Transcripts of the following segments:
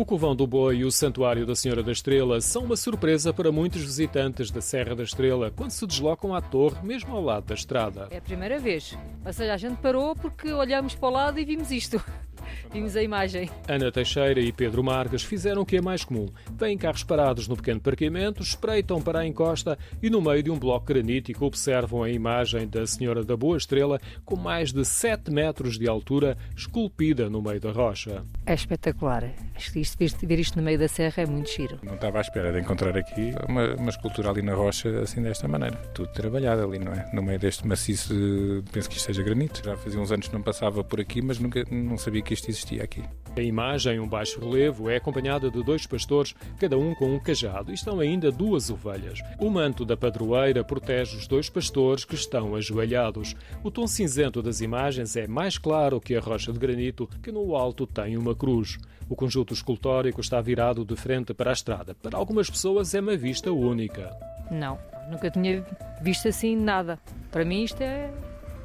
O Covão do Boi e o Santuário da Senhora da Estrela são uma surpresa para muitos visitantes da Serra da Estrela quando se deslocam à torre, mesmo ao lado da estrada. É a primeira vez. Ou seja, a gente parou porque olhamos para o lado e vimos isto. Vimos a imagem. Ana Teixeira e Pedro Marques fizeram o que é mais comum. Vêm carros parados no pequeno parqueamento, espreitam para a encosta e no meio de um bloco granítico observam a imagem da Senhora da Boa Estrela com mais de 7 metros de altura, esculpida no meio da rocha. É espetacular. Acho que isto, ver isto no meio da serra é muito giro. Não estava à espera de encontrar aqui uma, uma escultura ali na rocha, assim desta maneira. Tudo trabalhado ali, não é? No meio deste maciço, penso que isto seja granito. Já fazia uns anos que não passava por aqui, mas nunca, não sabia que isto existia aqui. A imagem, um baixo relevo, é acompanhada de dois pastores, cada um com um cajado, e estão ainda duas ovelhas. O manto da padroeira protege os dois pastores que estão ajoelhados. O tom cinzento das imagens é mais claro que a rocha de granito, que no alto tem uma cruz. O conjunto escultórico está virado de frente para a estrada. Para algumas pessoas é uma vista única. Não, nunca tinha visto assim nada. Para mim isto é,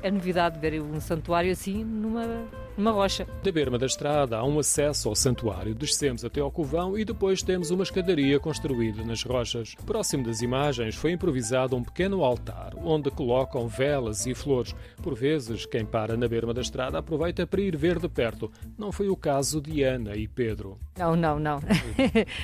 é novidade ver um santuário assim numa numa rocha. Da berma da estrada há um acesso ao santuário. Descemos até ao covão e depois temos uma escadaria construída nas rochas. Próximo das imagens foi improvisado um pequeno altar, onde colocam velas e flores. Por vezes, quem para na berma da estrada aproveita para ir ver de perto. Não foi o caso de Ana e Pedro. Não, não, não.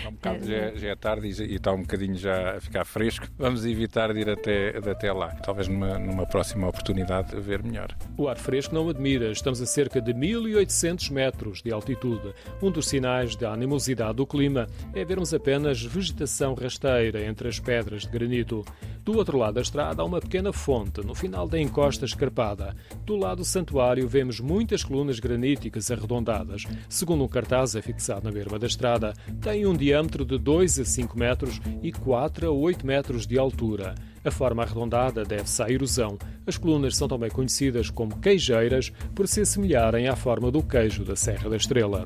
um bocado, já, é, já, é tarde e está um bocadinho já a ficar fresco. Vamos evitar de ir até, de até lá. Talvez numa, numa próxima oportunidade ver melhor. O ar fresco não admira. Estamos a cerca de 1.800 metros de altitude. Um dos sinais da animosidade do clima é vermos apenas vegetação rasteira entre as pedras de granito. Do outro lado da estrada há uma pequena fonte, no final da encosta escarpada. Do lado do santuário vemos muitas colunas graníticas arredondadas. Segundo um cartaz afixado na berma da estrada, tem um diâmetro de 2 a 5 metros e 4 a 8 metros de altura. A forma arredondada deve-se à erosão. As colunas são também conhecidas como queijeiras por se assemelharem à forma do queijo da Serra da Estrela.